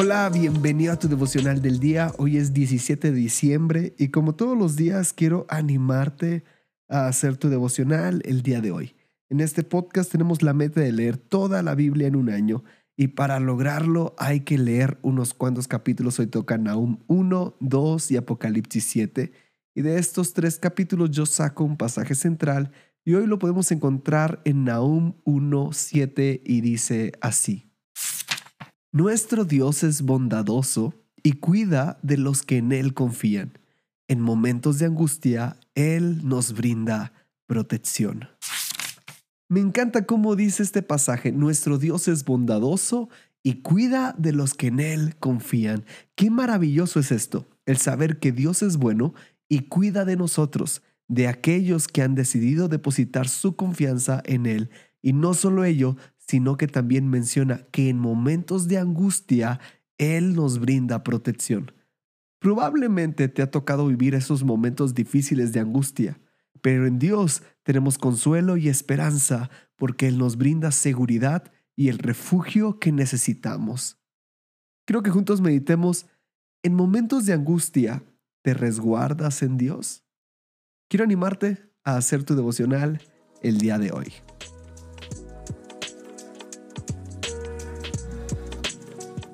Hola, bienvenido a tu devocional del día. Hoy es 17 de diciembre y como todos los días quiero animarte a hacer tu devocional el día de hoy. En este podcast tenemos la meta de leer toda la Biblia en un año y para lograrlo hay que leer unos cuantos capítulos. Hoy toca Nahum 1, 2 y Apocalipsis 7. Y de estos tres capítulos yo saco un pasaje central y hoy lo podemos encontrar en Nahum 1, 7 y dice así. Nuestro Dios es bondadoso y cuida de los que en Él confían. En momentos de angustia, Él nos brinda protección. Me encanta cómo dice este pasaje, nuestro Dios es bondadoso y cuida de los que en Él confían. Qué maravilloso es esto, el saber que Dios es bueno y cuida de nosotros, de aquellos que han decidido depositar su confianza en Él. Y no solo ello, sino que también menciona que en momentos de angustia Él nos brinda protección. Probablemente te ha tocado vivir esos momentos difíciles de angustia, pero en Dios tenemos consuelo y esperanza porque Él nos brinda seguridad y el refugio que necesitamos. Creo que juntos meditemos, en momentos de angustia, ¿te resguardas en Dios? Quiero animarte a hacer tu devocional el día de hoy.